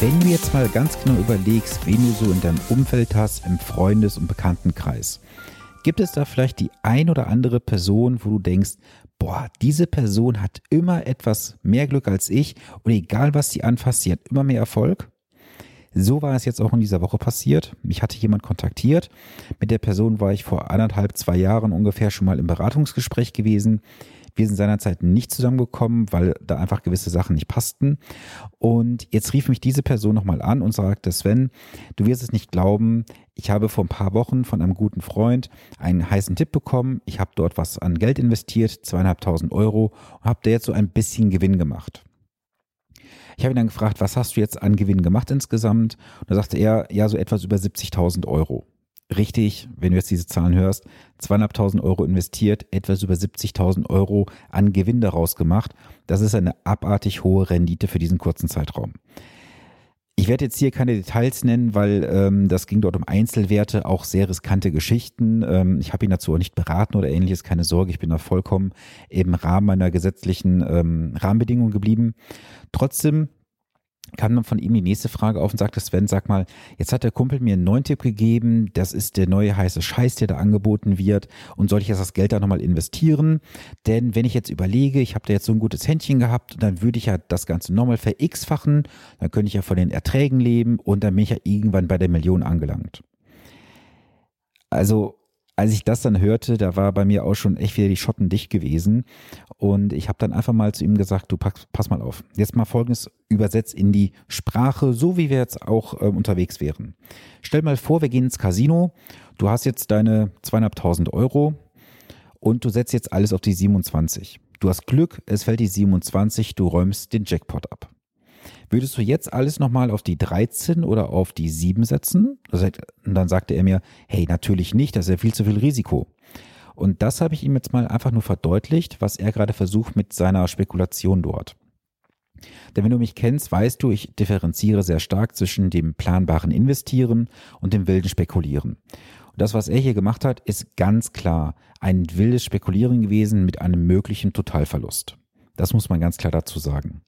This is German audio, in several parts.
Wenn du jetzt mal ganz genau überlegst, wen du so in deinem Umfeld hast, im Freundes- und Bekanntenkreis, gibt es da vielleicht die ein oder andere Person, wo du denkst, boah, diese Person hat immer etwas mehr Glück als ich und egal was sie anfasst, sie hat immer mehr Erfolg? So war es jetzt auch in dieser Woche passiert. Mich hatte jemand kontaktiert. Mit der Person war ich vor anderthalb, zwei Jahren ungefähr schon mal im Beratungsgespräch gewesen. Wir sind seinerzeit nicht zusammengekommen, weil da einfach gewisse Sachen nicht passten. Und jetzt rief mich diese Person nochmal an und sagte, Sven, du wirst es nicht glauben, ich habe vor ein paar Wochen von einem guten Freund einen heißen Tipp bekommen. Ich habe dort was an Geld investiert, zweieinhalbtausend Euro, und habe da jetzt so ein bisschen Gewinn gemacht. Ich habe ihn dann gefragt, was hast du jetzt an Gewinn gemacht insgesamt? Und da sagte er, ja, so etwas über 70.000 Euro richtig, wenn du jetzt diese Zahlen hörst, zweieinhalbtausend Euro investiert, etwas über 70.000 Euro an Gewinn daraus gemacht. Das ist eine abartig hohe Rendite für diesen kurzen Zeitraum. Ich werde jetzt hier keine Details nennen, weil ähm, das ging dort um Einzelwerte, auch sehr riskante Geschichten. Ähm, ich habe ihn dazu auch nicht beraten oder ähnliches, keine Sorge, ich bin da vollkommen im Rahmen meiner gesetzlichen ähm, Rahmenbedingungen geblieben. Trotzdem kam dann von ihm die nächste Frage auf und sagte, Sven, sag mal, jetzt hat der Kumpel mir einen neuen Tipp gegeben, das ist der neue heiße Scheiß, der da angeboten wird und soll ich jetzt das Geld da nochmal investieren? Denn wenn ich jetzt überlege, ich habe da jetzt so ein gutes Händchen gehabt, dann würde ich ja das Ganze nochmal ver-x-fachen, dann könnte ich ja von den Erträgen leben und dann bin ich ja irgendwann bei der Million angelangt. Also als ich das dann hörte, da war bei mir auch schon echt wieder die Schotten dicht gewesen. Und ich habe dann einfach mal zu ihm gesagt, du pass, pass mal auf. Jetzt mal folgendes übersetzt in die Sprache, so wie wir jetzt auch äh, unterwegs wären. Stell mal vor, wir gehen ins Casino. Du hast jetzt deine zweieinhalbtausend Euro und du setzt jetzt alles auf die 27. Du hast Glück, es fällt die 27, du räumst den Jackpot ab. Würdest du jetzt alles nochmal auf die 13 oder auf die 7 setzen? Und dann sagte er mir, hey, natürlich nicht, das ist ja viel zu viel Risiko. Und das habe ich ihm jetzt mal einfach nur verdeutlicht, was er gerade versucht mit seiner Spekulation dort. Denn wenn du mich kennst, weißt du, ich differenziere sehr stark zwischen dem planbaren Investieren und dem wilden Spekulieren. Und das, was er hier gemacht hat, ist ganz klar ein wildes Spekulieren gewesen mit einem möglichen Totalverlust. Das muss man ganz klar dazu sagen.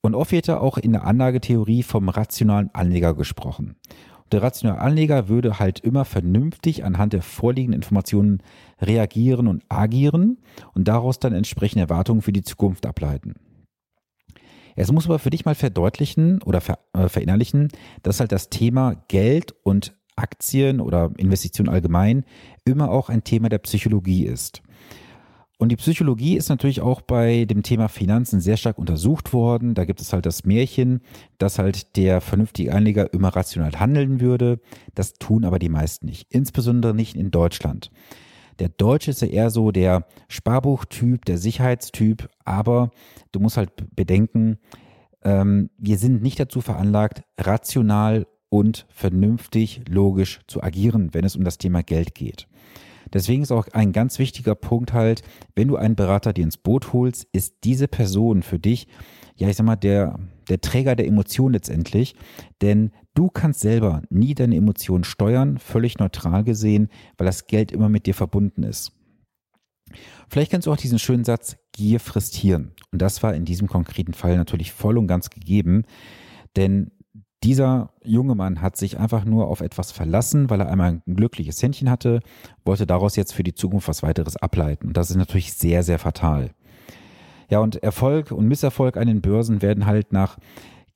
Und oft wird ja auch in der Anlagetheorie vom rationalen Anleger gesprochen. Der rationale Anleger würde halt immer vernünftig anhand der vorliegenden Informationen reagieren und agieren und daraus dann entsprechende Erwartungen für die Zukunft ableiten. Es muss aber für dich mal verdeutlichen oder ver, äh, verinnerlichen, dass halt das Thema Geld und Aktien oder Investitionen allgemein immer auch ein Thema der Psychologie ist. Und die Psychologie ist natürlich auch bei dem Thema Finanzen sehr stark untersucht worden. Da gibt es halt das Märchen, dass halt der vernünftige Anleger immer rational handeln würde. Das tun aber die meisten nicht, insbesondere nicht in Deutschland. Der Deutsche ist ja eher so der Sparbuchtyp, der Sicherheitstyp, aber du musst halt bedenken, ähm, wir sind nicht dazu veranlagt, rational und vernünftig, logisch zu agieren, wenn es um das Thema Geld geht. Deswegen ist auch ein ganz wichtiger Punkt halt, wenn du einen Berater dir ins Boot holst, ist diese Person für dich, ja, ich sag mal, der, der Träger der Emotionen letztendlich. Denn du kannst selber nie deine Emotionen steuern, völlig neutral gesehen, weil das Geld immer mit dir verbunden ist. Vielleicht kennst du auch diesen schönen Satz, Gier frisst Hirn. Und das war in diesem konkreten Fall natürlich voll und ganz gegeben. Denn dieser junge Mann hat sich einfach nur auf etwas verlassen, weil er einmal ein glückliches Händchen hatte, wollte daraus jetzt für die Zukunft was weiteres ableiten. Und das ist natürlich sehr, sehr fatal. Ja, und Erfolg und Misserfolg an den Börsen werden halt nach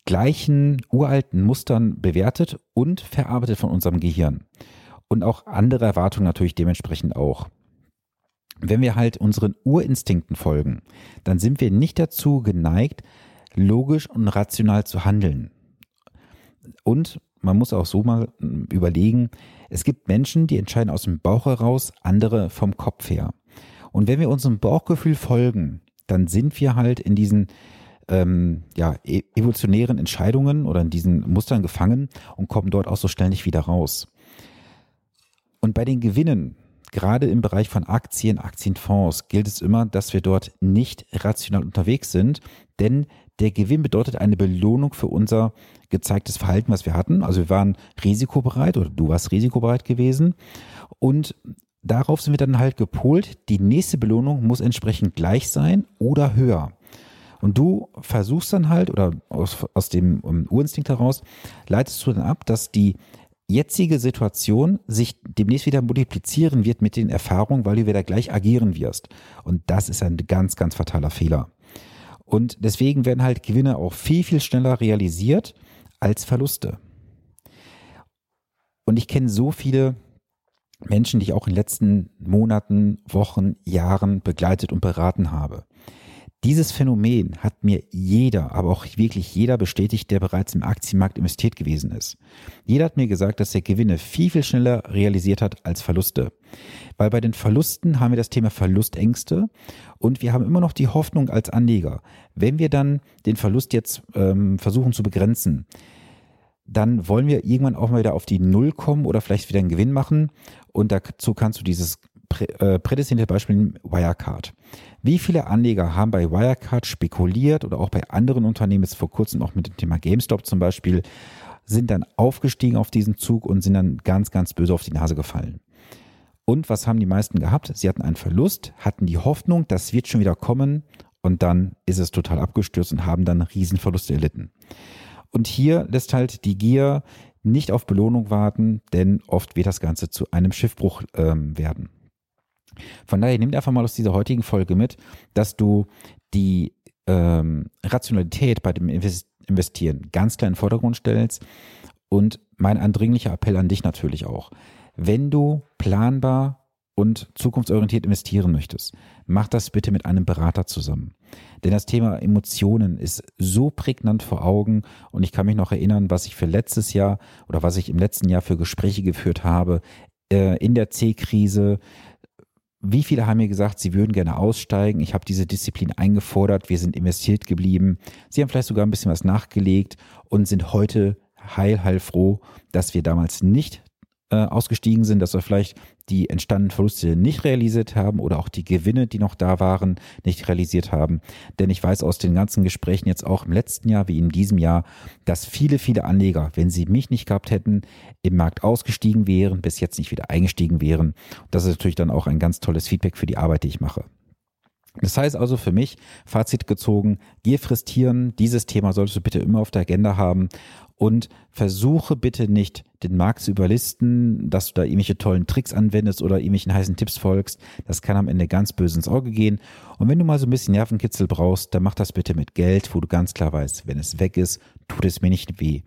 gleichen uralten Mustern bewertet und verarbeitet von unserem Gehirn. Und auch andere Erwartungen natürlich dementsprechend auch. Wenn wir halt unseren Urinstinkten folgen, dann sind wir nicht dazu geneigt, logisch und rational zu handeln. Und man muss auch so mal hm, überlegen, es gibt Menschen, die entscheiden aus dem Bauch heraus, andere vom Kopf her. Und wenn wir unserem Bauchgefühl folgen, dann sind wir halt in diesen ähm, ja, e-, evolutionären Entscheidungen oder in diesen Mustern gefangen und kommen dort auch so schnell nicht wieder raus. Und bei den Gewinnen, gerade im Bereich von Aktien, Aktienfonds, gilt es immer, dass wir dort nicht rational unterwegs sind, denn der Gewinn bedeutet eine Belohnung für unser gezeigtes Verhalten, was wir hatten. Also wir waren risikobereit oder du warst risikobereit gewesen und darauf sind wir dann halt gepolt. Die nächste Belohnung muss entsprechend gleich sein oder höher. Und du versuchst dann halt, oder aus, aus dem um, Urinstinkt heraus, leitest du dann ab, dass die jetzige Situation sich demnächst wieder multiplizieren wird mit den Erfahrungen, weil du wieder gleich agieren wirst. Und das ist ein ganz, ganz fataler Fehler. Und deswegen werden halt Gewinne auch viel, viel schneller realisiert als Verluste. Und ich kenne so viele Menschen, die ich auch in den letzten Monaten, Wochen, Jahren begleitet und beraten habe. Dieses Phänomen hat mir jeder, aber auch wirklich jeder bestätigt, der bereits im Aktienmarkt investiert gewesen ist. Jeder hat mir gesagt, dass er Gewinne viel, viel schneller realisiert hat als Verluste. Weil bei den Verlusten haben wir das Thema Verlustängste und wir haben immer noch die Hoffnung als Anleger, wenn wir dann den Verlust jetzt ähm, versuchen zu begrenzen, dann wollen wir irgendwann auch mal wieder auf die Null kommen oder vielleicht wieder einen Gewinn machen. Und dazu kannst du dieses prä, äh, prädestinierte Beispiel Wirecard. Wie viele Anleger haben bei Wirecard spekuliert oder auch bei anderen Unternehmen, jetzt vor kurzem auch mit dem Thema GameStop zum Beispiel, sind dann aufgestiegen auf diesen Zug und sind dann ganz, ganz böse auf die Nase gefallen. Und was haben die meisten gehabt? Sie hatten einen Verlust, hatten die Hoffnung, das wird schon wieder kommen und dann ist es total abgestürzt und haben dann Riesenverluste erlitten. Und hier lässt halt die Gier nicht auf Belohnung warten, denn oft wird das Ganze zu einem Schiffbruch ähm, werden. Von daher nimm einfach mal aus dieser heutigen Folge mit, dass du die ähm, Rationalität bei dem Investieren ganz klar in den Vordergrund stellst und mein eindringlicher Appell an dich natürlich auch. Wenn du planbar und zukunftsorientiert investieren möchtest, mach das bitte mit einem Berater zusammen. Denn das Thema Emotionen ist so prägnant vor Augen und ich kann mich noch erinnern, was ich für letztes Jahr oder was ich im letzten Jahr für Gespräche geführt habe äh, in der C-Krise. Wie viele haben mir gesagt, sie würden gerne aussteigen? Ich habe diese Disziplin eingefordert, wir sind investiert geblieben. Sie haben vielleicht sogar ein bisschen was nachgelegt und sind heute heil, heil froh, dass wir damals nicht äh, ausgestiegen sind, dass wir vielleicht die entstandenen Verluste nicht realisiert haben oder auch die Gewinne, die noch da waren, nicht realisiert haben. Denn ich weiß aus den ganzen Gesprächen jetzt auch im letzten Jahr wie in diesem Jahr, dass viele, viele Anleger, wenn sie mich nicht gehabt hätten, im Markt ausgestiegen wären, bis jetzt nicht wieder eingestiegen wären. Das ist natürlich dann auch ein ganz tolles Feedback für die Arbeit, die ich mache. Das heißt also für mich, Fazit gezogen, Gier frisst Hirn, dieses Thema solltest du bitte immer auf der Agenda haben und versuche bitte nicht, den Markt zu überlisten, dass du da irgendwelche tollen Tricks anwendest oder irgendwelchen heißen Tipps folgst. Das kann am Ende ganz böse ins Auge gehen. Und wenn du mal so ein bisschen Nervenkitzel brauchst, dann mach das bitte mit Geld, wo du ganz klar weißt, wenn es weg ist, tut es mir nicht weh.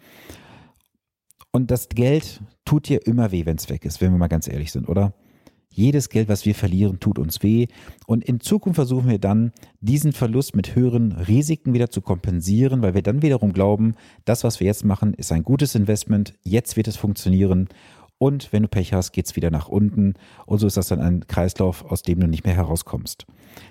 Und das Geld tut dir immer weh, wenn es weg ist, wenn wir mal ganz ehrlich sind, oder? Jedes Geld, was wir verlieren, tut uns weh. Und in Zukunft versuchen wir dann, diesen Verlust mit höheren Risiken wieder zu kompensieren, weil wir dann wiederum glauben, das, was wir jetzt machen, ist ein gutes Investment. Jetzt wird es funktionieren. Und wenn du Pech hast, geht es wieder nach unten. Und so ist das dann ein Kreislauf, aus dem du nicht mehr herauskommst.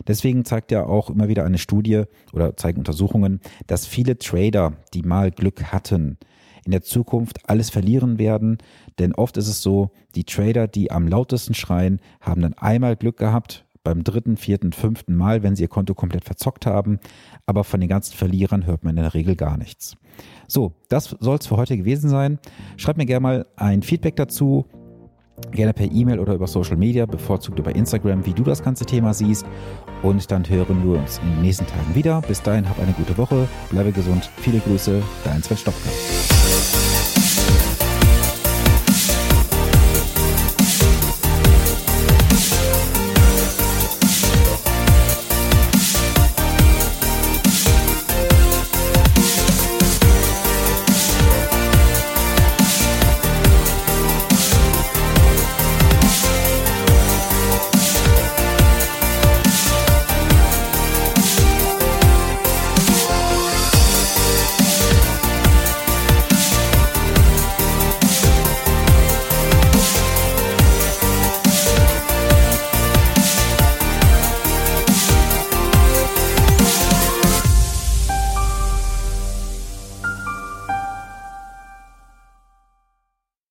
Deswegen zeigt ja auch immer wieder eine Studie oder zeigen Untersuchungen, dass viele Trader, die mal Glück hatten, in der Zukunft alles verlieren werden. Denn oft ist es so, die Trader, die am lautesten schreien, haben dann einmal Glück gehabt, beim dritten, vierten, fünften Mal, wenn sie ihr Konto komplett verzockt haben. Aber von den ganzen Verlierern hört man in der Regel gar nichts. So, das soll es für heute gewesen sein. Schreibt mir gerne mal ein Feedback dazu. Gerne per E-Mail oder über Social Media, bevorzugt über Instagram, wie du das ganze Thema siehst. Und dann hören wir uns in den nächsten Tagen wieder. Bis dahin, hab eine gute Woche, bleibe gesund. Viele Grüße, dein Sven Stopka.